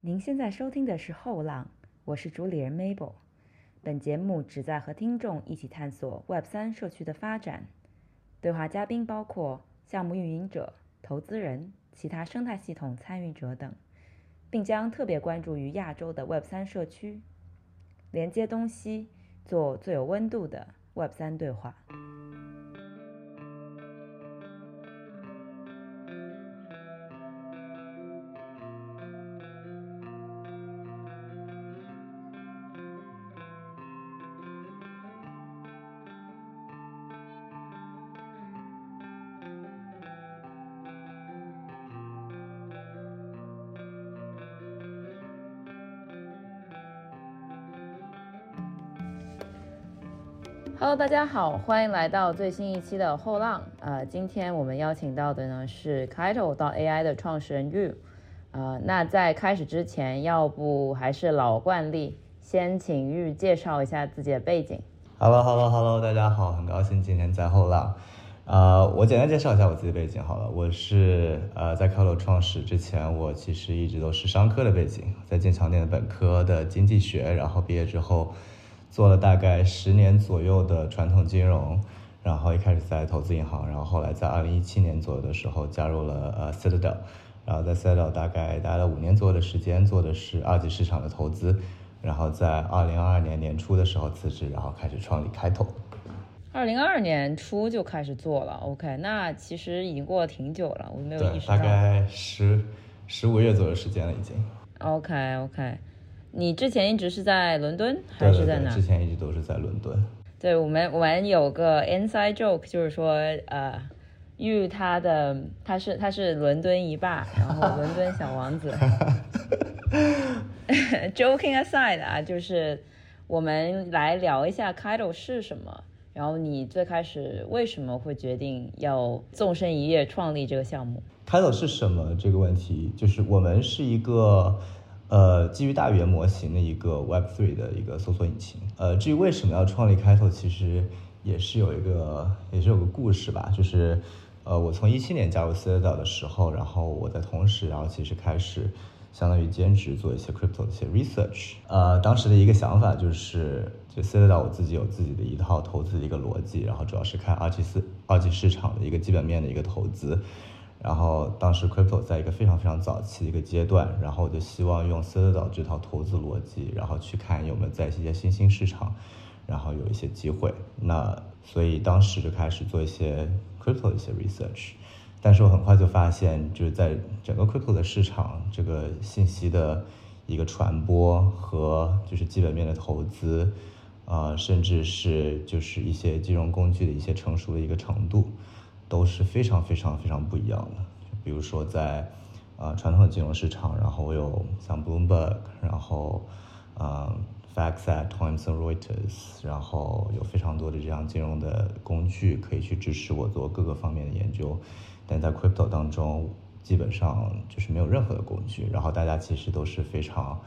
您现在收听的是《后浪》，我是主理人 Mabel。本节目旨在和听众一起探索 Web 三社区的发展。对话嘉宾包括项目运营者、投资人、其他生态系统参与者等，并将特别关注于亚洲的 Web 三社区，连接东西，做最有温度的 Web 三对话。Hello，大家好，欢迎来到最新一期的后浪。呃，今天我们邀请到的呢是 Kaito 到 AI 的创始人 Yu。呃，那在开始之前，要不还是老惯例，先请 Yu 介绍一下自己的背景。Hello，Hello，Hello，大家好，很高兴今天在后浪。呃，我简单介绍一下我自己背景好了，我是呃在 Kaito 创始之前，我其实一直都是商科的背景，在剑桥念的本科的经济学，然后毕业之后。做了大概十年左右的传统金融，然后一开始在投资银行，然后后来在二零一七年左右的时候加入了呃 Citadel，然后在 Citadel 大概待了五年左右的时间，做的是二级市场的投资，然后在二零二二年年初的时候辞职，然后开始创立开头。二零二二年初就开始做了，OK，那其实已经过了挺久了，我没有意识到。大概十十五月左右时间了已经。OK OK。你之前一直是在伦敦还是在哪？之前一直都是在伦敦。对我们，我们有个 inside joke，就是说，呃，玉他的他是他是伦敦一霸，然后伦敦小王子。Joking aside 啊，就是我们来聊一下 Kido 是什么，然后你最开始为什么会决定要纵身一跃创立这个项目？Kido 是什么这个问题，就是我们是一个。呃，基于大语言模型的一个 Web3 的一个搜索引擎。呃，至于为什么要创立开头，其实也是有一个，也是有个故事吧。就是，呃，我从一七年加入 Citadel 的时候，然后我在同时，然后其实开始相当于兼职做一些 crypto 的一些 research。呃，当时的一个想法就是，就 Citadel 我自己有自己的一套投资的一个逻辑，然后主要是看二级市二级市场的一个基本面的一个投资。然后当时 crypto 在一个非常非常早期的一个阶段，然后我就希望用 Citadel 这套投资逻辑，然后去看有没有在一些新兴市场，然后有一些机会。那所以当时就开始做一些 crypto 的一些 research，但是我很快就发现，就是在整个 crypto 的市场，这个信息的一个传播和就是基本面的投资，啊，甚至是就是一些金融工具的一些成熟的一个程度。都是非常非常非常不一样的。比如说在，呃，传统的金融市场，然后我有像 Bloomberg，然后，呃，FactSet、Thomson Reuters，然后有非常多的这样金融的工具可以去支持我做各个方面的研究。但在 Crypto 当中，基本上就是没有任何的工具。然后大家其实都是非常，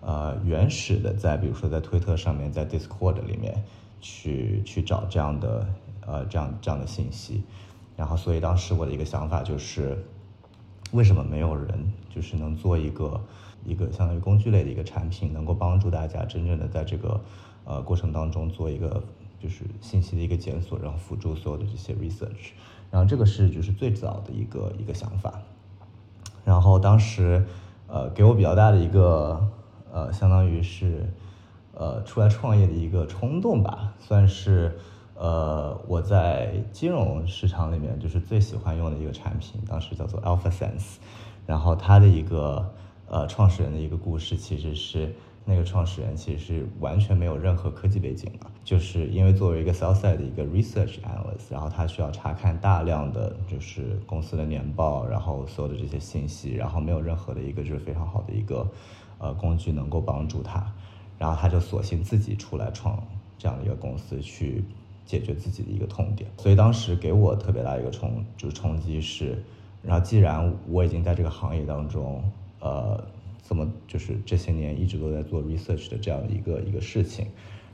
呃，原始的，在比如说在推特上面，在 Discord 里面去去找这样的，呃，这样这样的信息。然后，所以当时我的一个想法就是，为什么没有人就是能做一个一个相当于工具类的一个产品，能够帮助大家真正的在这个呃过程当中做一个就是信息的一个检索，然后辅助所有的这些 research。然后这个是就是最早的一个一个想法。然后当时呃给我比较大的一个呃相当于是呃出来创业的一个冲动吧，算是。呃，我在金融市场里面就是最喜欢用的一个产品，当时叫做 Alpha Sense，然后它的一个呃创始人的一个故事，其实是那个创始人其实是完全没有任何科技背景的，就是因为作为一个 sell side 的一个 research analyst，然后他需要查看大量的就是公司的年报，然后所有的这些信息，然后没有任何的一个就是非常好的一个呃工具能够帮助他，然后他就索性自己出来创这样的一个公司去。解决自己的一个痛点，所以当时给我特别大一个冲，就是冲击是，然后既然我已经在这个行业当中，呃，这么就是这些年一直都在做 research 的这样的一个一个事情，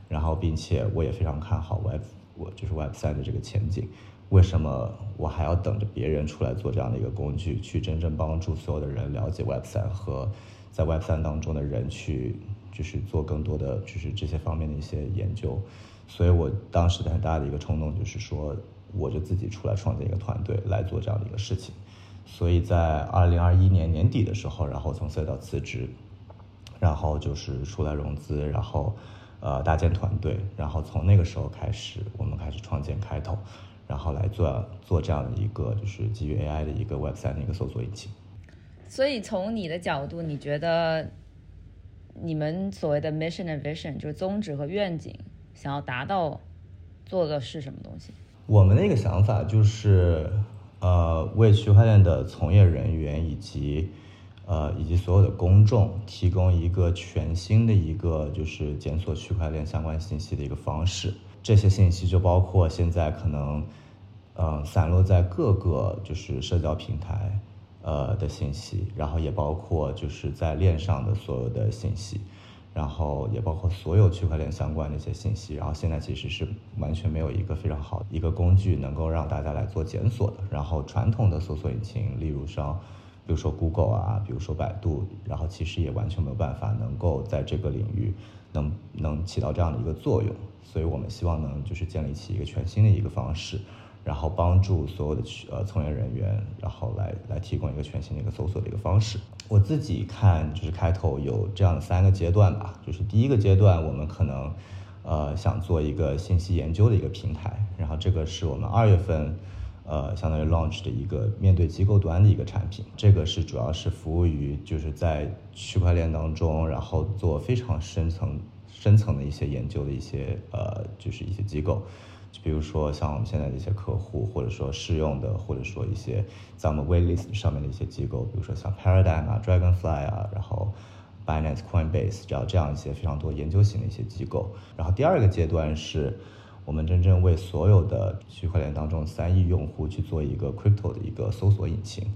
然后并且我也非常看好 Web，我就是 Web 三的这个前景，为什么我还要等着别人出来做这样的一个工具，去真正帮助所有的人了解 Web 三和在 Web 三当中的人去，就是做更多的就是这些方面的一些研究。所以我当时的很大的一个冲动就是说，我就自己出来创建一个团队来做这样的一个事情。所以在二零二一年年底的时候，然后从赛道辞职，然后就是出来融资，然后呃搭建团队，然后从那个时候开始，我们开始创建开头，然后来做做这样的一个就是基于 AI 的一个 Web 三的一个搜索引擎。所以从你的角度，你觉得你们所谓的 mission and vision 就是宗旨和愿景，想要达到做的是什么东西？我们的一个想法就是。呃，为区块链的从业人员以及呃以及所有的公众提供一个全新的一个就是检索区块链相关信息的一个方式。这些信息就包括现在可能嗯散落在各个就是社交平台呃的信息，然后也包括就是在链上的所有的信息。然后也包括所有区块链相关的一些信息，然后现在其实是完全没有一个非常好的一个工具能够让大家来做检索的。然后传统的搜索引擎，例如像，比如说 Google 啊，比如说百度，然后其实也完全没有办法能够在这个领域能能起到这样的一个作用。所以我们希望能就是建立起一个全新的一个方式。然后帮助所有的呃从业人员，然后来来提供一个全新的一个搜索的一个方式。我自己看就是开头有这样的三个阶段吧，就是第一个阶段我们可能呃想做一个信息研究的一个平台，然后这个是我们二月份呃相当于 launch 的一个面对机构端的一个产品，这个是主要是服务于就是在区块链当中，然后做非常深层深层的一些研究的一些呃就是一些机构。比如说像我们现在的一些客户，或者说试用的，或者说一些在我们 waitlist 上面的一些机构，比如说像 Paradigm 啊、Dragonfly 啊，然后 Binance、Coinbase，只要这样一些非常多研究型的一些机构。然后第二个阶段是我们真正为所有的区块链当中三亿用户去做一个 crypto 的一个搜索引擎。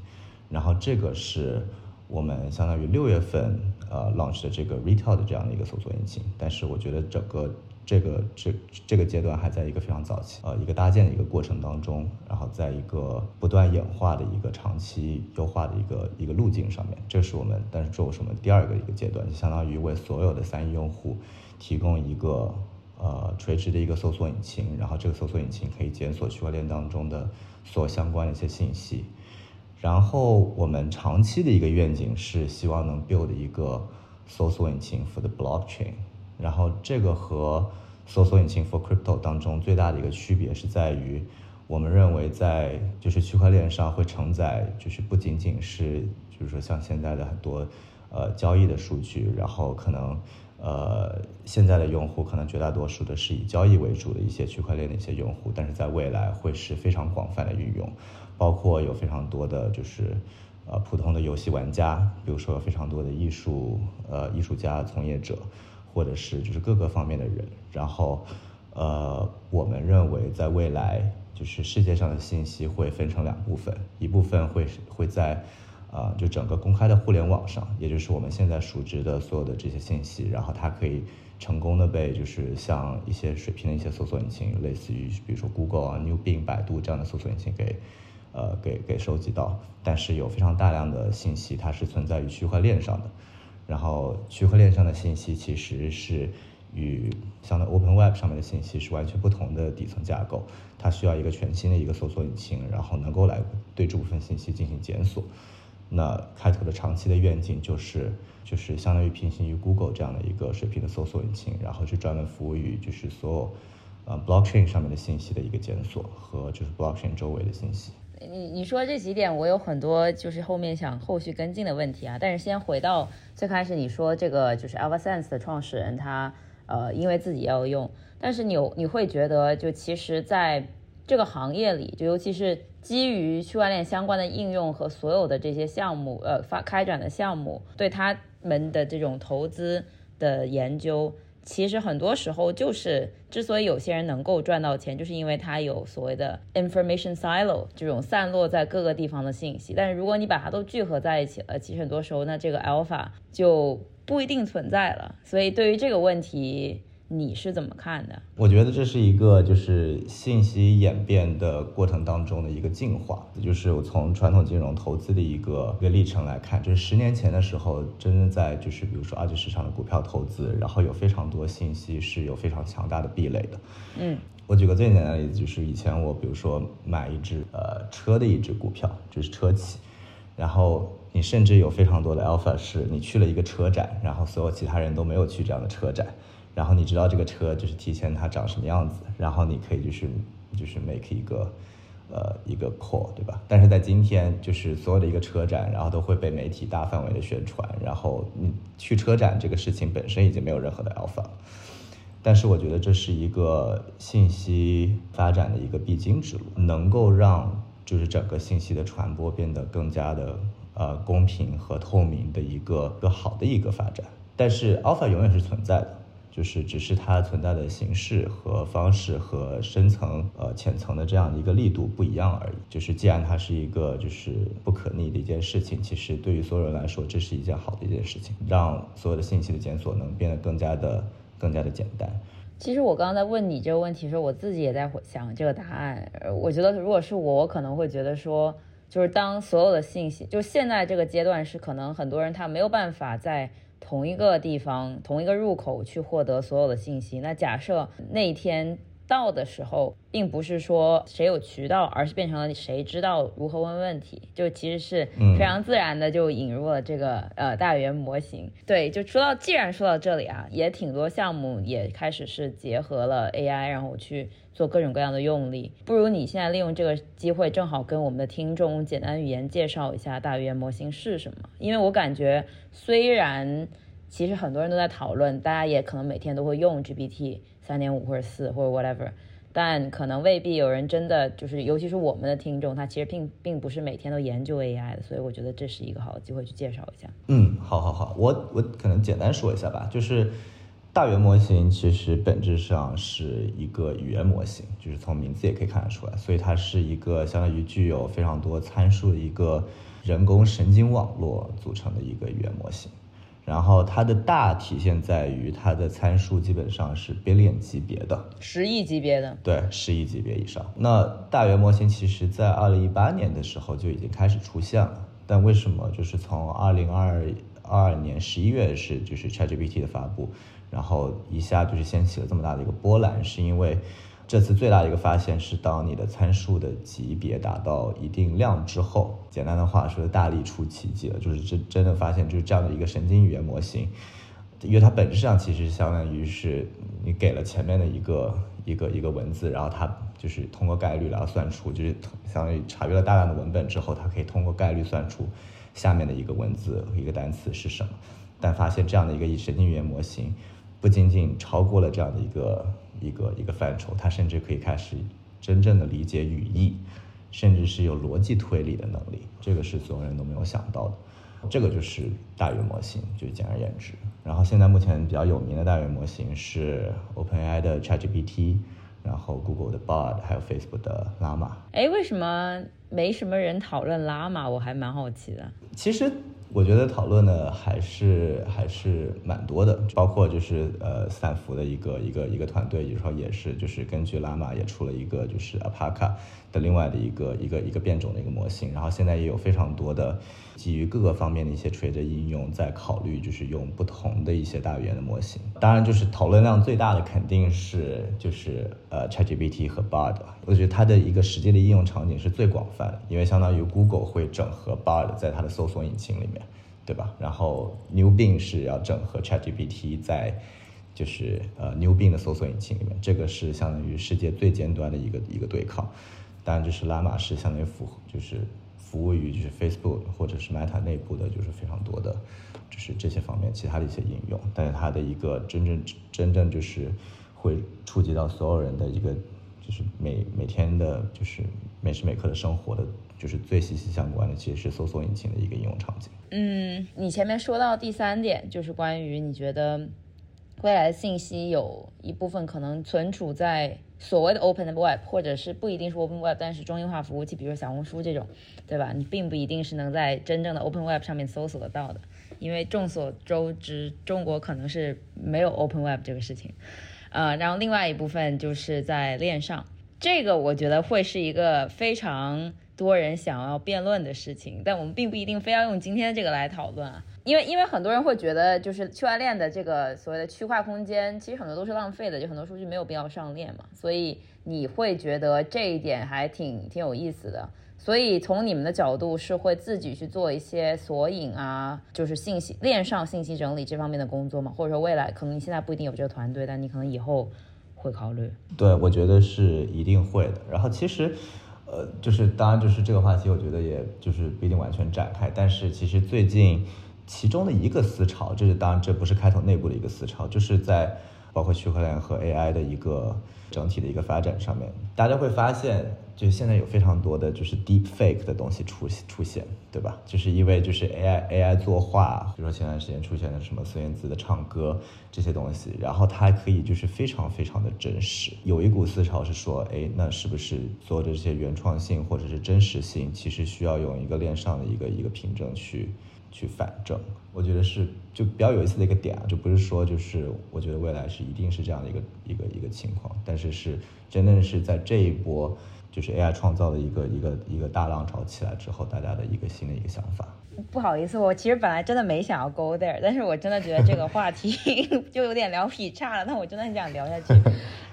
然后这个是我们相当于六月份呃 launch 的这个 retail 的这样的一个搜索引擎。但是我觉得整个这个这这个阶段还在一个非常早期，呃，一个搭建的一个过程当中，然后在一个不断演化的一个长期优化的一个一个路径上面，这是我们，但是这是我们第二个一个阶段，就相当于为所有的三亿用户提供一个呃垂直的一个搜索引擎，然后这个搜索引擎可以检索区块链当中的所相关的一些信息，然后我们长期的一个愿景是希望能 build 一个搜索引擎 for the blockchain。然后这个和搜索引擎 for crypto 当中最大的一个区别是在于，我们认为在就是区块链上会承载就是不仅仅是就是说像现在的很多呃交易的数据，然后可能呃现在的用户可能绝大多数的是以交易为主的一些区块链的一些用户，但是在未来会是非常广泛的运用，包括有非常多的就是呃普通的游戏玩家，比如说有非常多的艺术呃艺术家从业者。或者是就是各个方面的人，然后，呃，我们认为在未来，就是世界上的信息会分成两部分，一部分会会在，啊，就整个公开的互联网上，也就是我们现在熟知的所有的这些信息，然后它可以成功的被就是像一些水平的一些搜索引擎，类似于比如说 Google 啊、New Bing、百度这样的搜索引擎给，呃，给给收集到，但是有非常大量的信息，它是存在于区块链上的。然后区块链上的信息其实是与相当于 Open Web 上面的信息是完全不同的底层架构，它需要一个全新的一个搜索引擎，然后能够来对这部分信息进行检索。那开头的长期的愿景就是就是相当于平行于 Google 这样的一个水平的搜索引擎，然后是专门服务于就是所有呃 Blockchain 上面的信息的一个检索和就是 Blockchain 周围的信息。你你说这几点，我有很多就是后面想后续跟进的问题啊。但是先回到最开始，你说这个就是 AlphaSense 的创始人，他呃因为自己要用，但是你你会觉得就其实在这个行业里，就尤其是基于区块链相关的应用和所有的这些项目呃发开展的项目，对他们的这种投资的研究。其实很多时候就是，之所以有些人能够赚到钱，就是因为他有所谓的 information silo 这种散落在各个地方的信息。但是如果你把它都聚合在一起了，其实很多时候那这个 alpha 就不一定存在了。所以对于这个问题，你是怎么看的？我觉得这是一个就是信息演变的过程当中的一个进化，就是我从传统金融投资的一个一个历程来看，就是十年前的时候，真正在就是比如说二级市场的股票投资，然后有非常多信息是有非常强大的壁垒的。嗯，我举个最简单的例子，就是以前我比如说买一只呃车的一只股票，就是车企，然后你甚至有非常多的 alpha 是你去了一个车展，然后所有其他人都没有去这样的车展。然后你知道这个车就是提前它长什么样子，然后你可以就是就是 make 一个呃一个 call，对吧？但是在今天，就是所有的一个车展，然后都会被媒体大范围的宣传，然后你去车展这个事情本身已经没有任何的 alpha，但是我觉得这是一个信息发展的一个必经之路，能够让就是整个信息的传播变得更加的呃公平和透明的一个个好的一个发展，但是 alpha 永远是存在的。就是只是它存在的形式和方式和深层呃浅层的这样的一个力度不一样而已。就是既然它是一个就是不可逆的一件事情，其实对于所有人来说，这是一件好的一件事情，让所有的信息的检索能变得更加的更加的简单。其实我刚刚在问你这个问题的时候，我自己也在想这个答案。我觉得如果是我，我可能会觉得说，就是当所有的信息，就现在这个阶段是可能很多人他没有办法在。同一个地方，同一个入口去获得所有的信息。那假设那一天到的时候，并不是说谁有渠道，而是变成了谁知道如何问问题，就其实是非常自然的就引入了这个呃大语言模型。对，就说到既然说到这里啊，也挺多项目也开始是结合了 AI，然后去。做各种各样的用力，不如你现在利用这个机会，正好跟我们的听众简单语言介绍一下大语言模型是什么。因为我感觉，虽然其实很多人都在讨论，大家也可能每天都会用 GPT 三点五或者四或者 whatever，但可能未必有人真的就是，尤其是我们的听众，他其实并并不是每天都研究 AI 的，所以我觉得这是一个好的机会去介绍一下。嗯，好好好，我我可能简单说一下吧，就是。大语言模型其实本质上是一个语言模型，就是从名字也可以看得出来，所以它是一个相当于具有非常多参数的一个人工神经网络组成的一个语言模型。然后它的大体现在于它的参数基本上是 billion 级别的，十亿级别的，对，十亿级别以上。那大语言模型其实在二零一八年的时候就已经开始出现了，但为什么就是从二零二二年十一月是就是 ChatGPT 的发布？然后一下就是掀起了这么大的一个波澜，是因为这次最大的一个发现是，当你的参数的级别达到一定量之后，简单的话说，大力出奇迹了，就是真真的发现就是这样的一个神经语言模型，因为它本质上其实相当于是你给了前面的一个一个一个文字，然后它就是通过概率来算出，就是相当于查阅了大量的文本之后，它可以通过概率算出下面的一个文字一个单词是什么，但发现这样的一个神经语言模型。不仅仅超过了这样的一个一个一个范畴，它甚至可以开始真正的理解语义，甚至是有逻辑推理的能力。这个是所有人都没有想到的。这个就是大语言模型，就简而言之。然后现在目前比较有名的大语言模型是 OpenAI 的 ChatGPT，然后 Google 的 Bard，还有 Facebook 的 Llama。哎，为什么没什么人讨论 Llama？我还蛮好奇的。其实。我觉得讨论的还是还是蛮多的，包括就是呃斯坦福的一个一个一个团队，有时候也是就是根据拉玛也出了一个就是 Apaca 的另外的一个一个一个变种的一个模型，然后现在也有非常多的基于各个方面的一些垂直应用在考虑，就是用不同的一些大语言的模型。当然，就是讨论量最大的肯定是就是呃 ChatGPT 和 Bard，我觉得它的一个实际的应用场景是最广泛的，因为相当于 Google 会整合 Bard 在它的搜索引擎里面。对吧？然后 New Bing 是要整合 ChatGPT 在，就是呃 New Bing 的搜索引擎里面，这个是相当于世界最尖端的一个一个对抗。当然，就是拉玛是相当于符合就是服务于就是 Facebook 或者是 Meta 内部的，就是非常多的，就是这些方面其他的一些应用。但是它的一个真正真正就是会触及到所有人的一个，就是每每天的，就是每时每刻的生活的。就是最息息相关的，其实是搜索引擎的一个应用场景。嗯，你前面说到第三点，就是关于你觉得未来的信息有一部分可能存储在所谓的 Open Web，或者是不一定是 Open Web，但是中心化服务器，比如小红书这种，对吧？你并不一定是能在真正的 Open Web 上面搜索得到的，因为众所周知，中国可能是没有 Open Web 这个事情。呃，然后另外一部分就是在链上，这个我觉得会是一个非常多人想要辩论的事情，但我们并不一定非要用今天这个来讨论啊，因为因为很多人会觉得就是区块链的这个所谓的区块空间，其实很多都是浪费的，就很多数据没有必要上链嘛，所以你会觉得这一点还挺挺有意思的。所以从你们的角度是会自己去做一些索引啊，就是信息链上信息整理这方面的工作吗？或者说未来可能你现在不一定有这个团队，但你可能以后会考虑？对，我觉得是一定会的。然后其实，呃，就是当然就是这个话题，我觉得也就是不一定完全展开。但是其实最近其中的一个思潮，这是当然这不是开头内部的一个思潮，就是在包括区块链和 AI 的一个整体的一个发展上面，大家会发现。就现在有非常多的就是 deep fake 的东西出出现，对吧？就是因为就是 AI AI 作画，比如说前段时间出现的什么孙燕姿的唱歌这些东西，然后它还可以就是非常非常的真实。有一股思潮是说，哎，那是不是所有的这些原创性或者是真实性，其实需要用一个链上的一个一个凭证去去反证？我觉得是就比较有意思的一个点啊，就不是说就是我觉得未来是一定是这样的一个一个一个情况，但是是真的是在这一波。就是 AI 创造的一个一个一个大浪潮起来之后，大家的一个新的一个想法。不好意思，我其实本来真的没想要 go there，但是我真的觉得这个话题 就有点聊劈叉了。但我真的很想聊下去。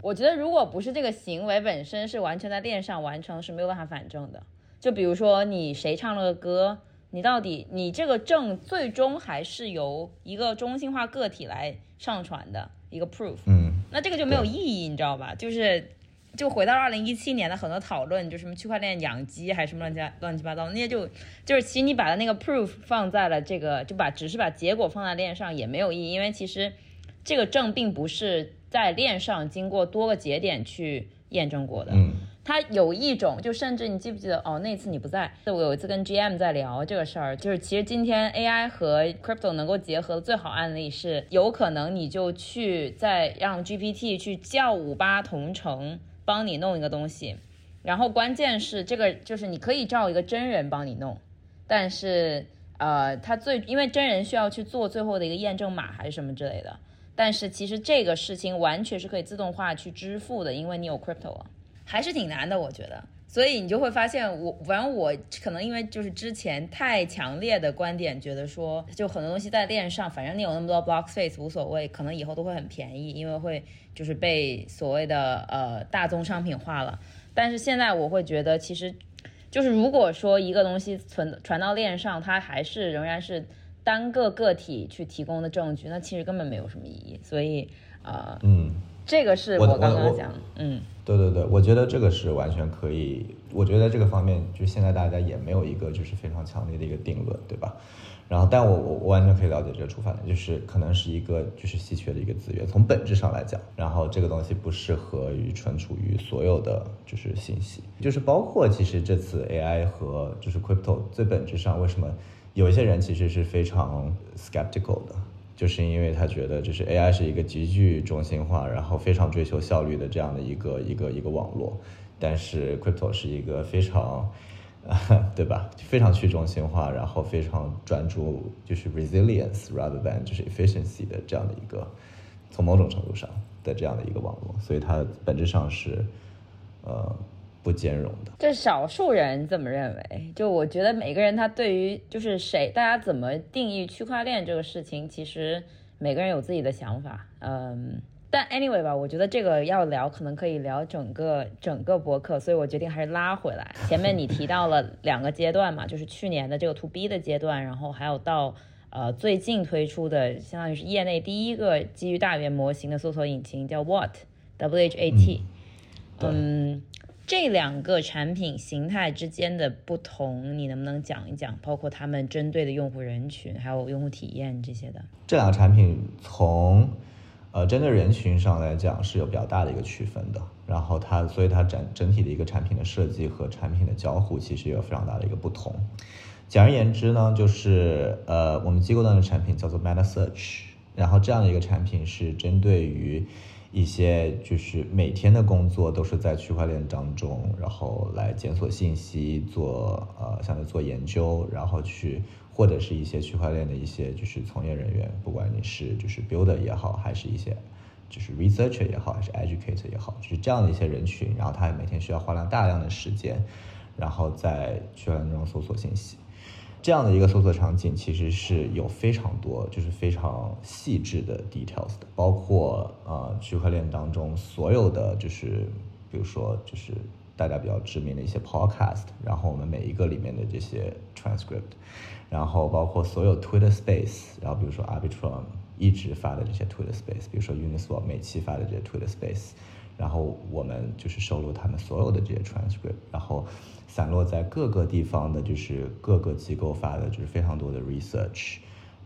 我觉得如果不是这个行为本身是完全在链上完成，是没有办法反证的。就比如说你谁唱了个歌，你到底你这个证最终还是由一个中心化个体来上传的一个 proof。嗯，那这个就没有意义，你知道吧？就是。就回到二零一七年的很多讨论，就什么区块链养鸡还是什么乱七乱七八糟那些，就就是其实你把它那个 proof 放在了这个，就把只是把结果放在链上也没有意义，因为其实这个证并不是在链上经过多个节点去验证过的。嗯，它有一种，就甚至你记不记得哦，那次你不在，我有一次跟 GM 在聊这个事儿，就是其实今天 AI 和 crypto 能够结合的最好案例是，有可能你就去再让 GPT 去叫五八同城。帮你弄一个东西，然后关键是这个就是你可以照一个真人帮你弄，但是呃，他最因为真人需要去做最后的一个验证码还是什么之类的，但是其实这个事情完全是可以自动化去支付的，因为你有 crypto 啊，还是挺难的，我觉得。所以你就会发现，我反正我可能因为就是之前太强烈的观点，觉得说就很多东西在链上，反正你有那么多 block space 无所谓，可能以后都会很便宜，因为会就是被所谓的呃大宗商品化了。但是现在我会觉得，其实就是如果说一个东西存传到链上，它还是仍然是单个个体去提供的证据，那其实根本没有什么意义。所以呃，嗯。这个是我刚刚讲，嗯，对对对，我觉得这个是完全可以。我觉得这个方面，就现在大家也没有一个就是非常强烈的一个定论，对吧？然后，但我我我完全可以了解这个出发点，就是可能是一个就是稀缺的一个资源，从本质上来讲，然后这个东西不适合于存储于所有的就是信息，就是包括其实这次 AI 和就是 crypto 最本质上为什么有一些人其实是非常 skeptical 的。就是因为他觉得，就是 AI 是一个极具中心化，然后非常追求效率的这样的一个一个一个网络，但是 Crypto 是一个非常，对吧？非常去中心化，然后非常专注就是 resilience rather than 就是 efficiency 的这样的一个，从某种程度上的这样的一个网络，所以它本质上是，呃。不兼容的，这少数人这么认为。就我觉得每个人他对于就是谁，大家怎么定义区块链这个事情，其实每个人有自己的想法。嗯，但 anyway 吧，我觉得这个要聊，可能可以聊整个整个博客，所以我决定还是拉回来。前面你提到了两个阶段嘛，就是去年的这个 to B 的阶段，然后还有到呃最近推出的，相当于是业内第一个基于大语言模型的搜索引擎，叫 What，W H A T。嗯。这两个产品形态之间的不同，你能不能讲一讲？包括他们针对的用户人群，还有用户体验这些的。这两个产品从呃针对人群上来讲是有比较大的一个区分的。然后它，所以它整整体的一个产品的设计和产品的交互其实有非常大的一个不同。简而言之呢，就是呃我们机构端的产品叫做 Meta Search，然后这样的一个产品是针对于。一些就是每天的工作都是在区块链当中，然后来检索信息，做呃，像是做研究，然后去或者是一些区块链的一些就是从业人员，不管你是就是 builder 也好，还是一些就是 researcher 也好，还是 educator 也好，就是这样的一些人群，然后他每天需要花量大量的时间，然后在区块链中搜索信息。这样的一个搜索场景其实是有非常多，就是非常细致的 details 的，包括呃区块链当中所有的就是，比如说就是大家比较知名的一些 podcast，然后我们每一个里面的这些 transcript，然后包括所有 Twitter Space，然后比如说 Arbitrum 一直发的这些 Twitter Space，比如说 Uniswap 每期发的这些 Twitter Space，然后我们就是收录他们所有的这些 transcript，然后。散落在各个地方的，就是各个机构发的，就是非常多的 research，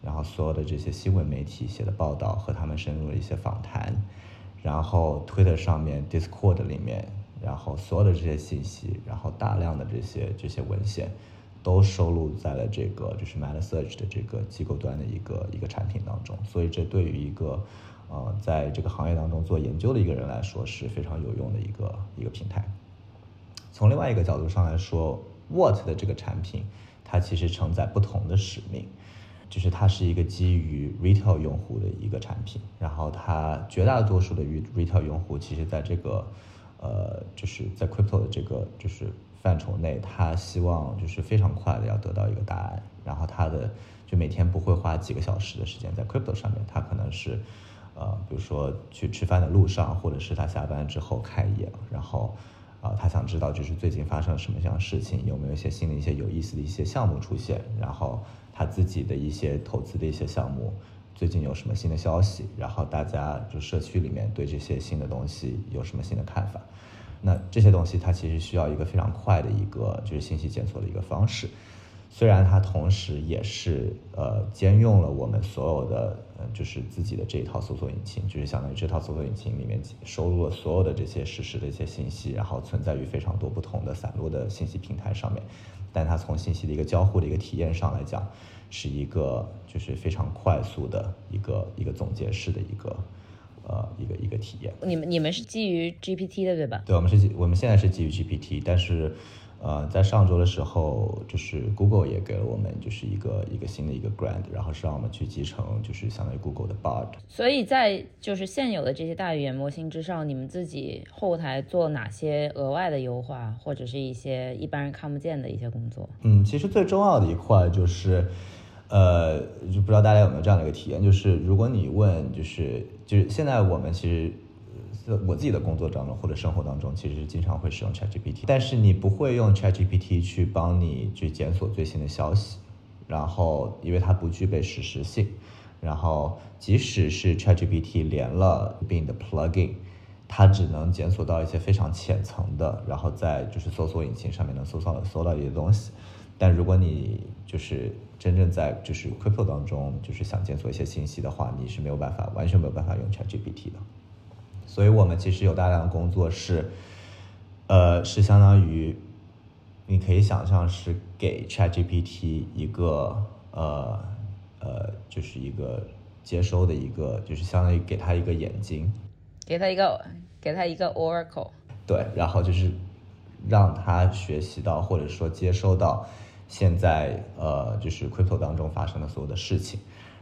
然后所有的这些新闻媒体写的报道和他们深入的一些访谈，然后 Twitter 上面 Discord 里面，然后所有的这些信息，然后大量的这些这些文献，都收录在了这个就是 Meta Search 的这个机构端的一个一个产品当中。所以这对于一个呃在这个行业当中做研究的一个人来说是非常有用的一个一个平台。从另外一个角度上来说，What 的这个产品，它其实承载不同的使命，就是它是一个基于 retail 用户的一个产品，然后它绝大多数的 retail 用户，其实在这个，呃，就是在 crypto 的这个就是范畴内，他希望就是非常快的要得到一个答案，然后他的就每天不会花几个小时的时间在 crypto 上面，他可能是，呃，比如说去吃饭的路上，或者是他下班之后看一眼，然后。啊，他想知道就是最近发生了什么样的事情，有没有一些新的一些有意思的一些项目出现，然后他自己的一些投资的一些项目最近有什么新的消息，然后大家就社区里面对这些新的东西有什么新的看法，那这些东西它其实需要一个非常快的一个就是信息检索的一个方式。虽然它同时也是呃兼用了我们所有的嗯就是自己的这一套搜索引擎，就是相当于这套搜索引擎里面收录了所有的这些实时的一些信息，然后存在于非常多不同的散落的信息平台上面，但它从信息的一个交互的一个体验上来讲，是一个就是非常快速的一个一个总结式的一个呃一个一个体验。你们你们是基于 GPT 的对吧？对，我们是基我们现在是基于 GPT，但是。呃，在上周的时候，就是 Google 也给了我们就是一个一个新的一个 grant，然后是让我们去集成，就是相当于 Google 的 Bard。所以在就是现有的这些大语言模型之上，你们自己后台做哪些额外的优化，或者是一些一般人看不见的一些工作？嗯，其实最重要的一块就是，呃，就不知道大家有没有这样的一个体验，就是如果你问，就是就是现在我们其实。我自己的工作当中或者生活当中，其实是经常会使用 ChatGPT，但是你不会用 ChatGPT 去帮你去检索最新的消息，然后因为它不具备实时性，然后即使是 ChatGPT 连了你的 plugin，它只能检索到一些非常浅层的，然后在就是搜索引擎上面能搜索搜到一些东西，但如果你就是真正在就是 Crypto 当中就是想检索一些信息的话，你是没有办法完全没有办法用 ChatGPT 的。所以我们其实有大量的工作是，呃，是相当于，你可以想象是给 ChatGPT 一个呃呃，就是一个接收的一个，就是相当于给他一个眼睛，给他一个给他一个 Oracle，对，然后就是让他学习到或者说接收到现在呃就是 Crypto 当中发生的所有的事情，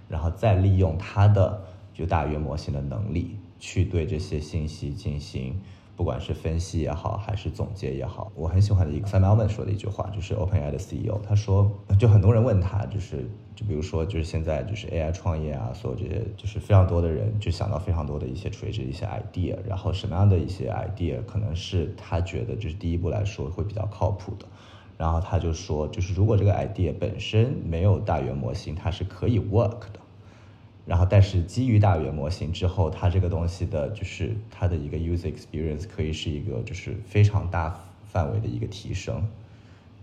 然后再利用他的就大语言模型的能力。去对这些信息进行，不管是分析也好，还是总结也好，我很喜欢的一个 Sam Altman 说的一句话，就是 OpenAI 的 CEO，他说，就很多人问他，就是就比如说，就是现在就是 AI 创业啊，所有这些就是非常多的人就想到非常多的一些垂直一些 idea，然后什么样的一些 idea 可能是他觉得就是第一步来说会比较靠谱的，然后他就说，就是如果这个 idea 本身没有大语言模型，它是可以 work 的。然后，但是基于大语言模型之后，它这个东西的就是它的一个 user experience 可以是一个就是非常大范围的一个提升。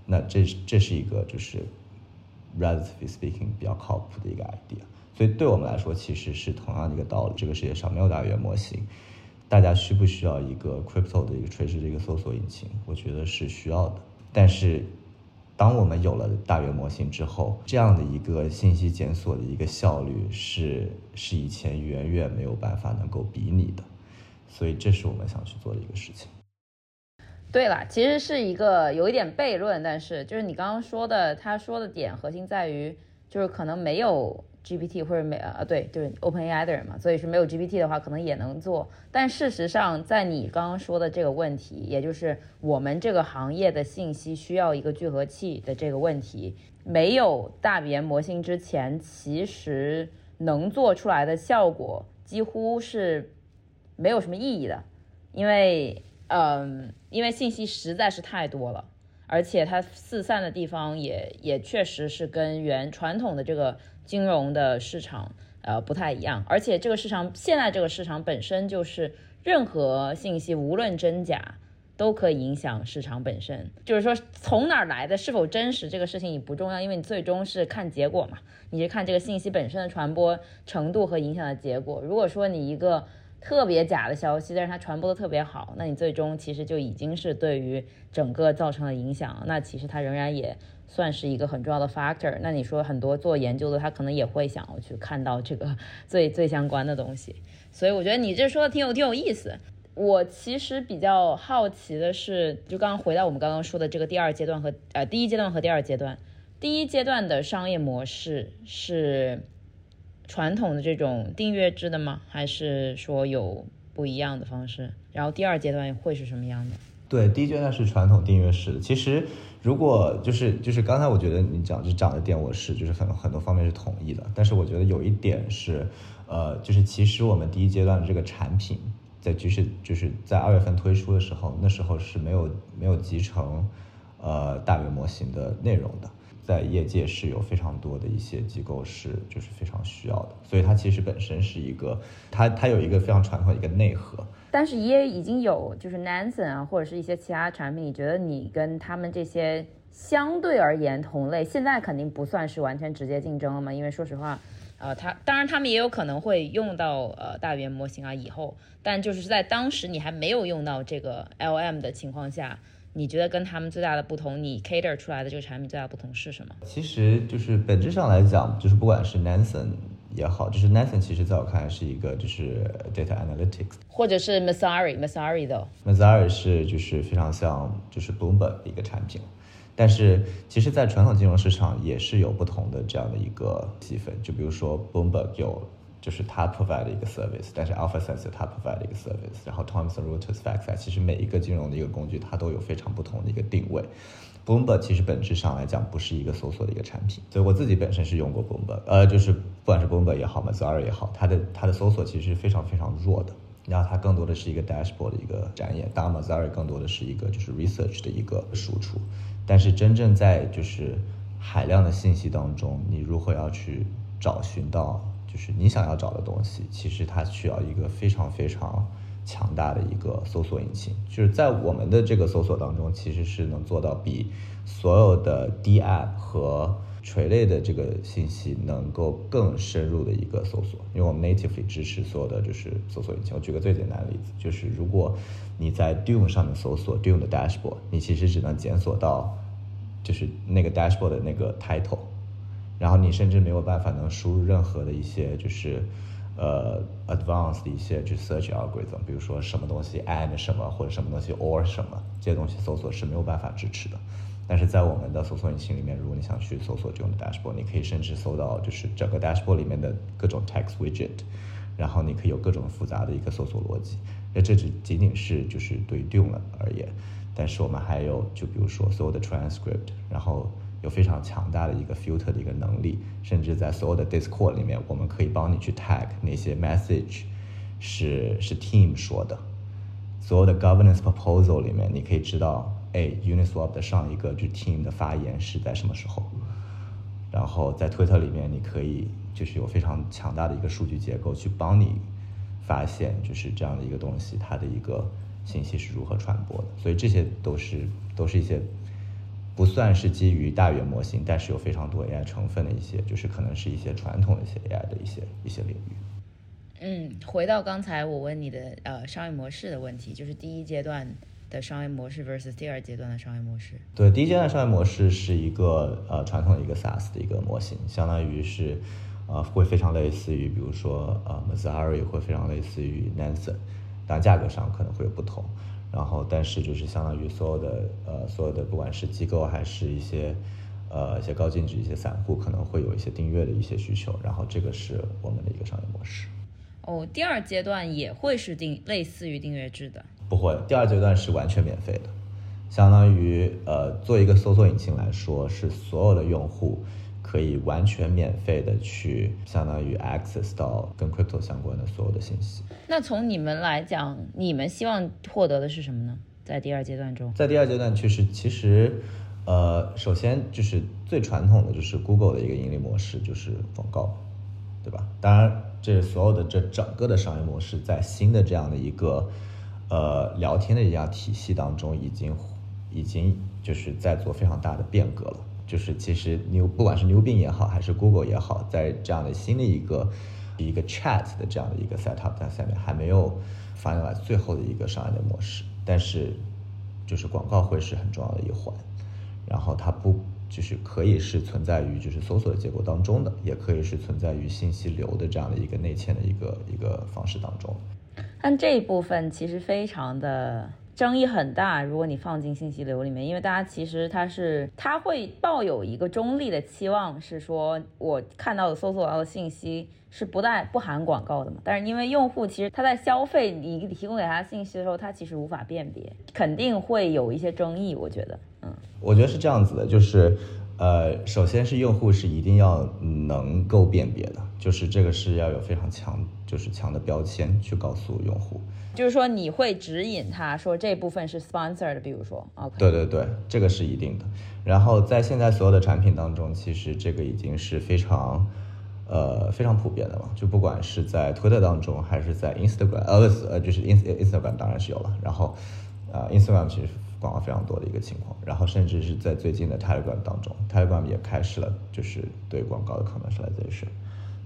那这这是一个就是 relatively speaking 比较靠谱的一个 idea。所以对我们来说，其实是同样的一个道理。这个世界上没有大语言模型，大家需不需要一个 crypto 的一个垂直的一个搜索引擎？我觉得是需要的。但是。当我们有了大语言模型之后，这样的一个信息检索的一个效率是是以前远远没有办法能够比拟的，所以这是我们想去做的一个事情。对了，其实是一个有一点悖论，但是就是你刚刚说的，他说的点核心在于，就是可能没有 GPT 或者没啊对，就是 OpenAI 的人嘛，所以是没有 GPT 的话，可能也能做。但事实上，在你刚刚说的这个问题，也就是我们这个行业的信息需要一个聚合器的这个问题，没有大语言模型之前，其实能做出来的效果几乎是没有什么意义的，因为嗯，因为信息实在是太多了。而且它四散的地方也也确实是跟原传统的这个金融的市场呃不太一样，而且这个市场现在这个市场本身就是任何信息无论真假都可以影响市场本身，就是说从哪儿来的是否真实这个事情也不重要，因为你最终是看结果嘛，你是看这个信息本身的传播程度和影响的结果。如果说你一个特别假的消息，但是它传播的特别好，那你最终其实就已经是对于整个造成了影响。那其实它仍然也算是一个很重要的 factor。那你说很多做研究的，他可能也会想要去看到这个最最相关的东西。所以我觉得你这说的挺有挺有意思。我其实比较好奇的是，就刚刚回到我们刚刚说的这个第二阶段和呃第一阶段和第二阶段，第一阶段的商业模式是。传统的这种订阅制的吗？还是说有不一样的方式？然后第二阶段会是什么样的？对，第一阶段是传统订阅式的。其实，如果就是就是刚才我觉得你讲就讲的点，我是就是很很多方面是同意的。但是我觉得有一点是，呃，就是其实我们第一阶段的这个产品，在就是就是在二月份推出的时候，那时候是没有没有集成呃大语模型的内容的。在业界是有非常多的一些机构是就是非常需要的，所以它其实本身是一个，它它有一个非常传统的一个内核。但是也已经有就是 Nansen 啊，或者是一些其他产品，你觉得你跟他们这些相对而言同类，现在肯定不算是完全直接竞争了嘛？因为说实话，呃，他当然他们也有可能会用到呃大语言模型啊以后，但就是在当时你还没有用到这个 LM 的情况下。你觉得跟他们最大的不同，你 cater 出来的这个产品最大的不同是什么？其实就是本质上来讲，就是不管是 Nansen 也好，就是 Nansen 其实在我看来是一个就是 data analytics，或者是 Masari，Masari 的 Masari 是就是非常像就是 Bloomberg 的一个产品，但是其实，在传统金融市场也是有不同的这样的一个细分，就比如说 Bloomberg 有。就是它 provide 的一个 service，但是 AlphaSense 它 provide 的一个 service，然后 Thomson Reuters Facts 其实每一个金融的一个工具，它都有非常不同的一个定位。Bloomberg 其实本质上来讲不是一个搜索的一个产品，所以我自己本身是用过 Bloomberg，呃，就是不管是 Bloomberg 也好 m a z a r 也好，它的它的搜索其实是非常非常弱的，然后它更多的是一个 dashboard 的一个展演，当然 m a z a r 更多的是一个就是 research 的一个输出，但是真正在就是海量的信息当中，你如何要去找寻到？就是你想要找的东西，其实它需要一个非常非常强大的一个搜索引擎。就是在我们的这个搜索当中，其实是能做到比所有的 D App 和垂类的这个信息能够更深入的一个搜索。因为我们 natively 支持所有的就是搜索引擎。我举个最简单的例子，就是如果你在 Dune 上面搜索 Dune 的 dashboard，你其实只能检索到就是那个 dashboard 的那个 title。然后你甚至没有办法能输入任何的一些就是，呃，advanced 的一些就 search algorithm，比如说什么东西 and 什么或者什么东西 or 什么这些东西搜索是没有办法支持的。但是在我们的搜索引擎里面，如果你想去搜索这种 dashboard，你可以甚至搜到就是整个 dashboard 里面的各种 text widget，然后你可以有各种复杂的一个搜索逻辑。那这只仅仅是就是对 Dune 而言，但是我们还有就比如说所有的 transcript，然后。有非常强大的一个 filter 的一个能力，甚至在所有的 Discord 里面，我们可以帮你去 tag 那些 message 是是 team 说的。所有的 governance proposal 里面，你可以知道，哎，Uniswap 的上一个就 team 的发言是在什么时候。然后在 Twitter 里面，你可以就是有非常强大的一个数据结构去帮你发现，就是这样的一个东西，它的一个信息是如何传播的。所以这些都是都是一些。不算是基于大语言模型，但是有非常多 AI 成分的一些，就是可能是一些传统的一些 AI 的一些一些领域。嗯，回到刚才我问你的呃商业模式的问题，就是第一阶段的商业模式 versus 第二阶段的商业模式。对，第一阶段商业模式是一个呃传统的一个 SaaS 的一个模型，相当于是呃会非常类似于，比如说呃 Mazari 会非常类似于 Nansen，但价格上可能会有不同。然后，但是就是相当于所有的呃，所有的不管是机构还是一些呃一些高净值、一些散户可能会有一些订阅的一些需求，然后这个是我们的一个商业模式。哦，第二阶段也会是订类似于订阅制的？不会，第二阶段是完全免费的，相当于呃做一个搜索引擎来说，是所有的用户。可以完全免费的去，相当于 access 到跟 crypto 相关的所有的信息。那从你们来讲，你们希望获得的是什么呢？在第二阶段中，在第二阶段确实，其实，呃，首先就是最传统的就是 Google 的一个盈利模式就是广告，对吧？当然，这所有的这整个的商业模式在新的这样的一个呃聊天的一样体系当中，已经已经就是在做非常大的变革了。就是其实牛不管是 New 病也好，还是 Google 也好，在这样的新的一个一个 Chat 的这样的一个 setup 在下面还没有发展来最后的一个商业的模式，但是就是广告会是很重要的一环，然后它不就是可以是存在于就是搜索的结果当中的，也可以是存在于信息流的这样的一个内嵌的一个一个方式当中。但这一部分其实非常的。争议很大，如果你放进信息流里面，因为大家其实他是他会抱有一个中立的期望，是说我看到的搜索到的信息是不带不含广告的嘛？但是因为用户其实他在消费你提供给他信息的时候，他其实无法辨别，肯定会有一些争议。我觉得，嗯，我觉得是这样子的，就是呃，首先是用户是一定要能够辨别的，就是这个是要有非常强，就是强的标签去告诉用户。就是说你会指引他说这部分是 sponsored，比如说，OK，对对对，这个是一定的。然后在现在所有的产品当中，其实这个已经是非常，呃，非常普遍的了。就不管是在 Twitter 当中，还是在 Instagram，呃不，呃，就是 Ins Instagram 当然是有了。然后，呃，Instagram 其实广告非常多的一个情况。然后甚至是在最近的 Telegram 当中，Telegram 也开始了就是对广告的 commercialization。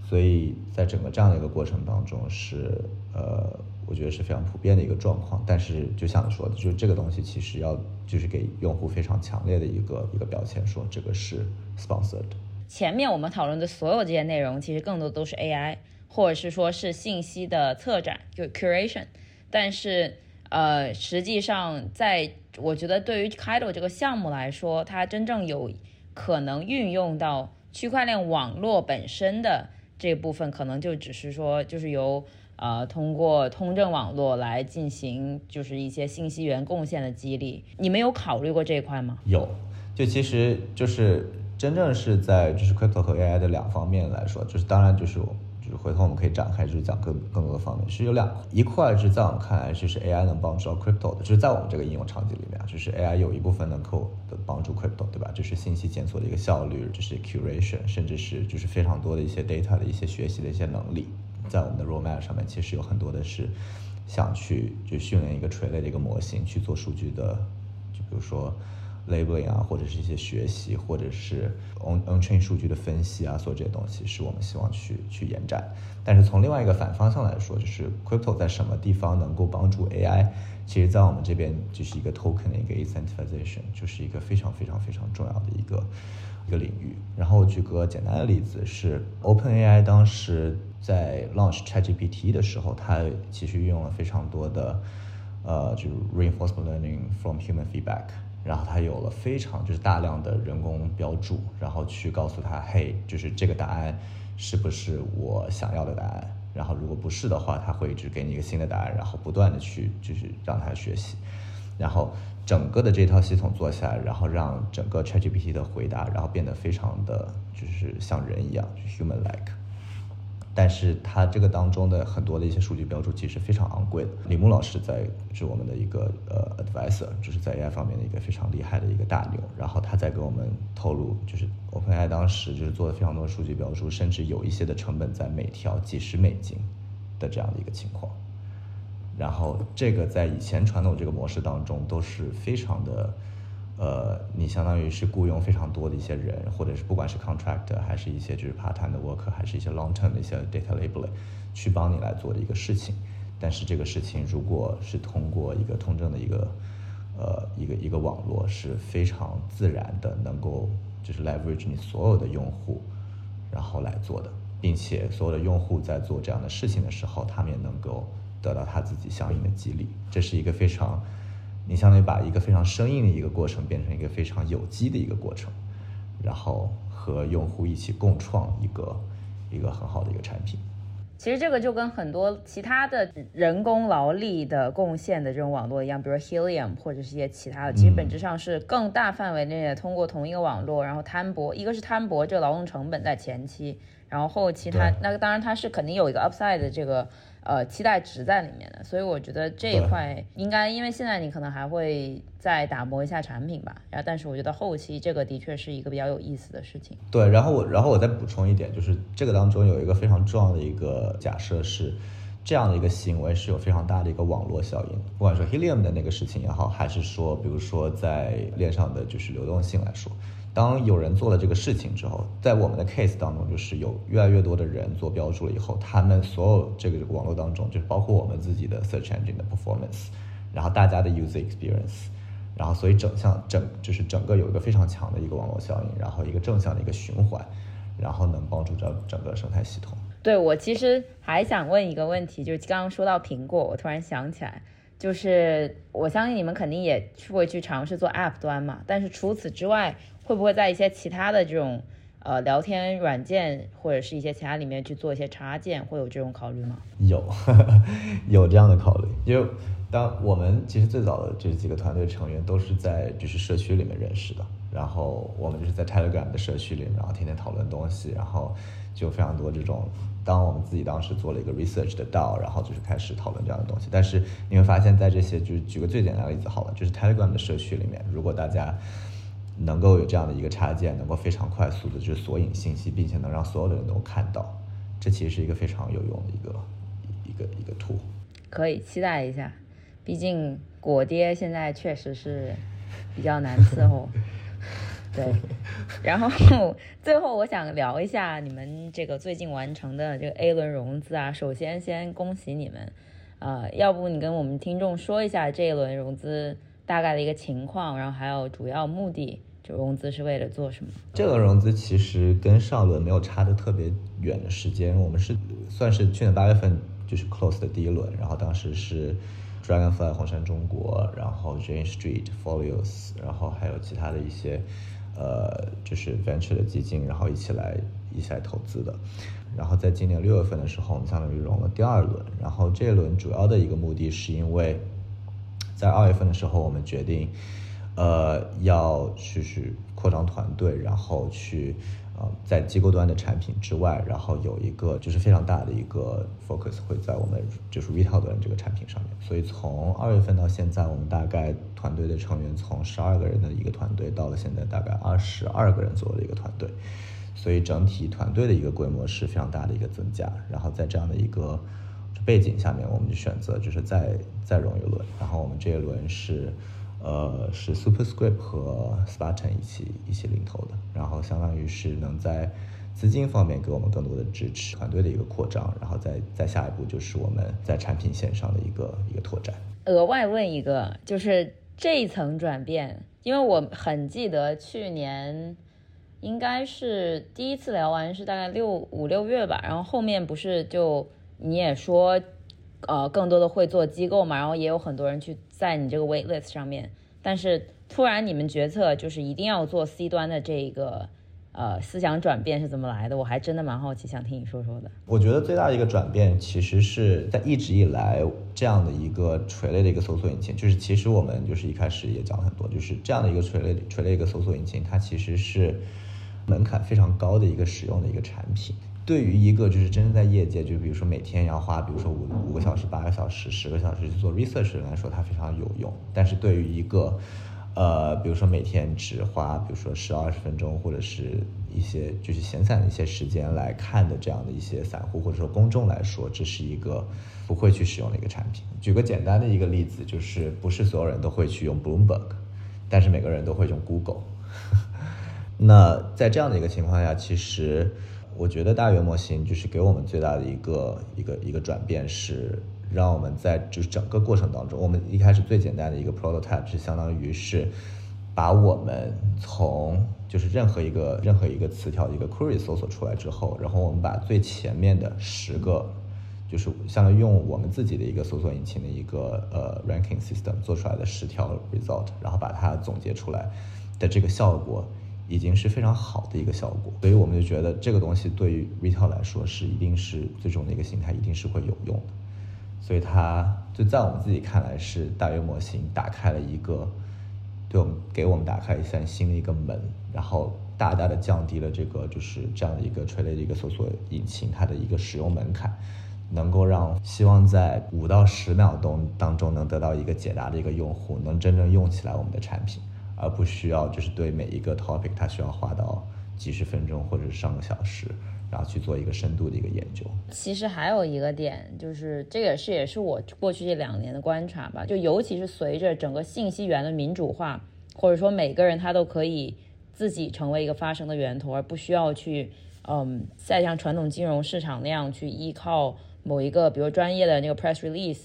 所以在整个这样的一个过程当中，是呃。我觉得是非常普遍的一个状况，但是就像说的，就是这个东西其实要就是给用户非常强烈的一个一个标签，说这个是 sponsored。前面我们讨论的所有这些内容，其实更多都是 AI，或者是说是信息的策展，就 curation。但是呃，实际上在我觉得对于 k i d o 这个项目来说，它真正有可能运用到区块链网络本身的这部分，可能就只是说就是由。呃，通过通证网络来进行就是一些信息源贡献的激励，你们有考虑过这一块吗？有，就其实就是真正是在就是 crypto 和 AI 的两方面来说，就是当然就是就回头我们可以展开就是讲更更多的方面，是有两一块是在我们看来就是 AI 能帮助到 crypto 的，就是在我们这个应用场景里面，就是 AI 有一部分能够的帮助 crypto，对吧？就是信息检索的一个效率，就是 curation，甚至是就是非常多的一些 data 的一些学习的一些能力。在我们的 roadmap 上面，其实有很多的是想去就训练一个垂类的一个模型去做数据的，就比如说 labeling 啊，或者是一些学习，或者是 on on chain 数据的分析啊，所有这些东西是我们希望去去延展。但是从另外一个反方向来说，就是 crypto 在什么地方能够帮助 AI？其实，在我们这边就是一个 token 的一个 incentivization，就是一个非常非常非常重要的一个一个领域。然后举个简单的例子，是 OpenAI 当时。在 launch ChatGPT 的时候，它其实运用了非常多的，呃，就是 reinforcement learning from human feedback，然后它有了非常就是大量的人工标注，然后去告诉他，嘿，就是这个答案是不是我想要的答案？然后如果不是的话，它会一直给你一个新的答案，然后不断的去就是让它学习，然后整个的这套系统做下来，然后让整个 ChatGPT 的回答，然后变得非常的就是像人一样，就 human like。但是它这个当中的很多的一些数据标注其实非常昂贵的。李牧老师在是我们的一个呃 advisor，就是在 AI 方面的一个非常厉害的一个大牛。然后他在给我们透露，就是 OpenAI 当时就是做了非常多数据标注，甚至有一些的成本在每条几十美金的这样的一个情况。然后这个在以前传统这个模式当中都是非常的。呃，你相当于是雇佣非常多的一些人，或者是不管是 contract 还是一些就是 part time 的 worker，还是一些 long term 的一些 data labeling，去帮你来做的一个事情。但是这个事情如果是通过一个通证的一个呃一个一个网络，是非常自然的，能够就是 leverage 你所有的用户，然后来做的，并且所有的用户在做这样的事情的时候，他们也能够得到他自己相应的激励。这是一个非常。你相当于把一个非常生硬的一个过程变成一个非常有机的一个过程，然后和用户一起共创一个一个很好的一个产品。其实这个就跟很多其他的人工劳力的贡献的这种网络一样，比如 Helium 或者是一些其他的，其实本质上是更大范围内的通过同一个网络，然后摊薄，一个是摊薄这个劳动成本在前期，然后后期它那个当然它是肯定有一个 upside 的这个。呃，期待值在里面的，所以我觉得这一块应该，因为现在你可能还会再打磨一下产品吧，然后，但是我觉得后期这个的确是一个比较有意思的事情。对，然后我，然后我再补充一点，就是这个当中有一个非常重要的一个假设是，这样的一个行为是有非常大的一个网络效应，不管说 Helium 的那个事情也好，还是说，比如说在链上的就是流动性来说。当有人做了这个事情之后，在我们的 case 当中，就是有越来越多的人做标注了以后，他们所有这个网络当中，就是包括我们自己的 search engine 的 performance，然后大家的 user experience，然后所以整项整就是整个有一个非常强的一个网络效应，然后一个正向的一个循环，然后能帮助着整个生态系统。对我其实还想问一个问题，就是刚刚说到苹果，我突然想起来，就是我相信你们肯定也去会去尝试做 app 端嘛，但是除此之外。会不会在一些其他的这种呃聊天软件或者是一些其他里面去做一些插件，会有这种考虑吗？有，有这样的考虑。因为当我们其实最早的这几个团队成员都是在就是社区里面认识的，然后我们就是在 Telegram 的社区里面，然后天天讨论东西，然后就非常多这种。当我们自己当时做了一个 research 的 DAO，然后就是开始讨论这样的东西。但是你会发现在这些就是举个最简单的例子好了，就是 Telegram 的社区里面，如果大家能够有这样的一个插件，能够非常快速的去索引信息，并且能让所有的人都看到，这其实是一个非常有用的一个一个一个图。可以期待一下，毕竟果爹现在确实是比较难伺候。对，然后最后我想聊一下你们这个最近完成的这个 A 轮融资啊。首先先恭喜你们，呃，要不你跟我们听众说一下这一轮融资大概的一个情况，然后还有主要目的。融资是为了做什么？这轮融资其实跟上轮没有差的特别远的时间，我们是算是去年八月份就是 close 的第一轮，然后当时是 Dragonfly 红杉中国，然后 Jane Street Folios，然后还有其他的一些呃就是 venture 的基金，然后一起来一起来投资的。然后在今年六月份的时候，我们相当于融了第二轮，然后这一轮主要的一个目的是因为在二月份的时候，我们决定。呃，要去去扩张团队，然后去呃，在机构端的产品之外，然后有一个就是非常大的一个 focus 会在我们就是 retail 端这个产品上面。所以从二月份到现在，我们大概团队的成员从十二个人的一个团队，到了现在大概二十二个人左右的一个团队。所以整体团队的一个规模是非常大的一个增加。然后在这样的一个背景下面，我们就选择就是再再融一轮。然后我们这一轮是。呃，是 Superscript 和 Spartan 一起一起领投的，然后相当于是能在资金方面给我们更多的支持，团队的一个扩张，然后再再下一步就是我们在产品线上的一个一个拓展。额外问一个，就是这一层转变，因为我很记得去年应该是第一次聊完是大概六五六月吧，然后后面不是就你也说。呃，更多的会做机构嘛，然后也有很多人去在你这个 wait list 上面，但是突然你们决策就是一定要做 C 端的这一个呃思想转变是怎么来的？我还真的蛮好奇，想听你说说的。我觉得最大的一个转变其实是在一直以来这样的一个垂类的一个搜索引擎，就是其实我们就是一开始也讲了很多，就是这样的一个垂类垂类一个搜索引擎，它其实是门槛非常高的一个使用的一个产品。对于一个就是真正在业界，就比如说每天要花，比如说五五个小时、八个小时、十个小时去做 research 的人来说，它非常有用。但是对于一个，呃，比如说每天只花，比如说十二十分钟，或者是一些就是闲散的一些时间来看的这样的一些散户或者说公众来说，这是一个不会去使用的一个产品。举个简单的一个例子，就是不是所有人都会去用 Bloomberg，但是每个人都会用 Google。那在这样的一个情况下，其实。我觉得大语言模型就是给我们最大的一个一个一个转变，是让我们在就是整个过程当中，我们一开始最简单的一个 prototype 是相当于是把我们从就是任何一个任何一个词条一个 query 搜索出来之后，然后我们把最前面的十个就是相当于用我们自己的一个搜索引擎的一个呃 ranking system 做出来的十条 result，然后把它总结出来的这个效果。已经是非常好的一个效果。所以我们就觉得这个东西对于 retail 来说是一定是最终的一个形态，一定是会有用的。所以它就在我们自己看来是大约模型打开了一个，对我们给我们打开一扇新的一个门，然后大大的降低了这个就是这样的一个垂类的一个搜索引擎它的一个使用门槛。能够让希望在五到十秒钟当中能得到一个解答的一个用户，能真正用起来我们的产品，而不需要就是对每一个 topic 它需要花到几十分钟或者是上个小时，然后去做一个深度的一个研究。其实还有一个点，就是这个是也是我过去这两年的观察吧，就尤其是随着整个信息源的民主化，或者说每个人他都可以自己成为一个发声的源头，而不需要去嗯再像传统金融市场那样去依靠。某一个，比如专业的那个 press release，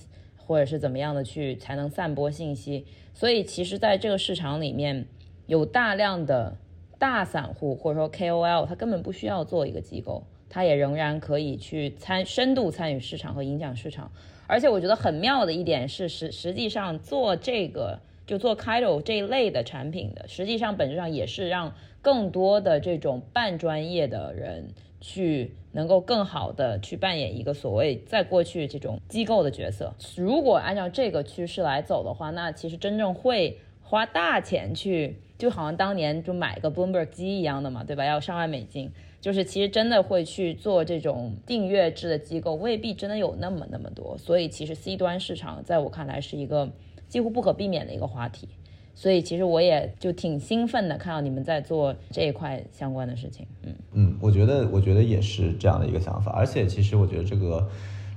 或者是怎么样的去才能散播信息。所以其实，在这个市场里面，有大量的大散户或者说 KOL，他根本不需要做一个机构，他也仍然可以去参深度参与市场和影响市场。而且我觉得很妙的一点是，实实际上做这个就做 k i t o 这一类的产品的，实际上本质上也是让更多的这种半专业的人。去能够更好的去扮演一个所谓在过去这种机构的角色。如果按照这个趋势来走的话，那其实真正会花大钱去，就好像当年就买个 Bloomberg 机一样的嘛，对吧？要上万美金，就是其实真的会去做这种订阅制的机构，未必真的有那么那么多。所以其实 C 端市场在我看来是一个几乎不可避免的一个话题。所以其实我也就挺兴奋的，看到你们在做这一块相关的事情。嗯嗯，我觉得我觉得也是这样的一个想法。而且其实我觉得这个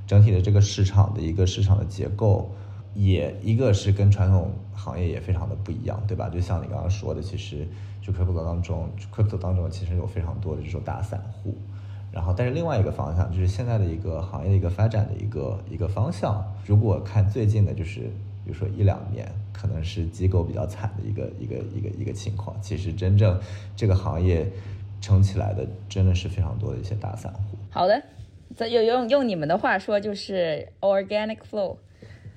整体的这个市场的一个市场的结构，也一个是跟传统行业也非常的不一样，对吧？就像你刚刚说的，其实就 crypto 当中，crypto 当中其实有非常多的这种大散户。然后，但是另外一个方向就是现在的一个行业的一个发展的一个一个方向。如果看最近的，就是比如说一两年。可能是机构比较惨的一个一个一个一个情况。其实真正这个行业撑起来的，真的是非常多的一些大散户。好的，再用用用你们的话说，就是 organic flow。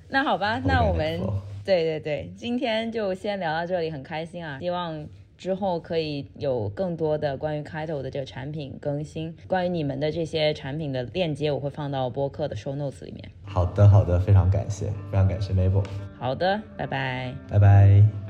那好吧，那我们对对对，今天就先聊到这里，很开心啊，希望。之后可以有更多的关于 t o 的这个产品更新，关于你们的这些产品的链接，我会放到播客的 show notes 里面。好的，好的，非常感谢，非常感谢 Mabel。好的，拜拜，拜拜。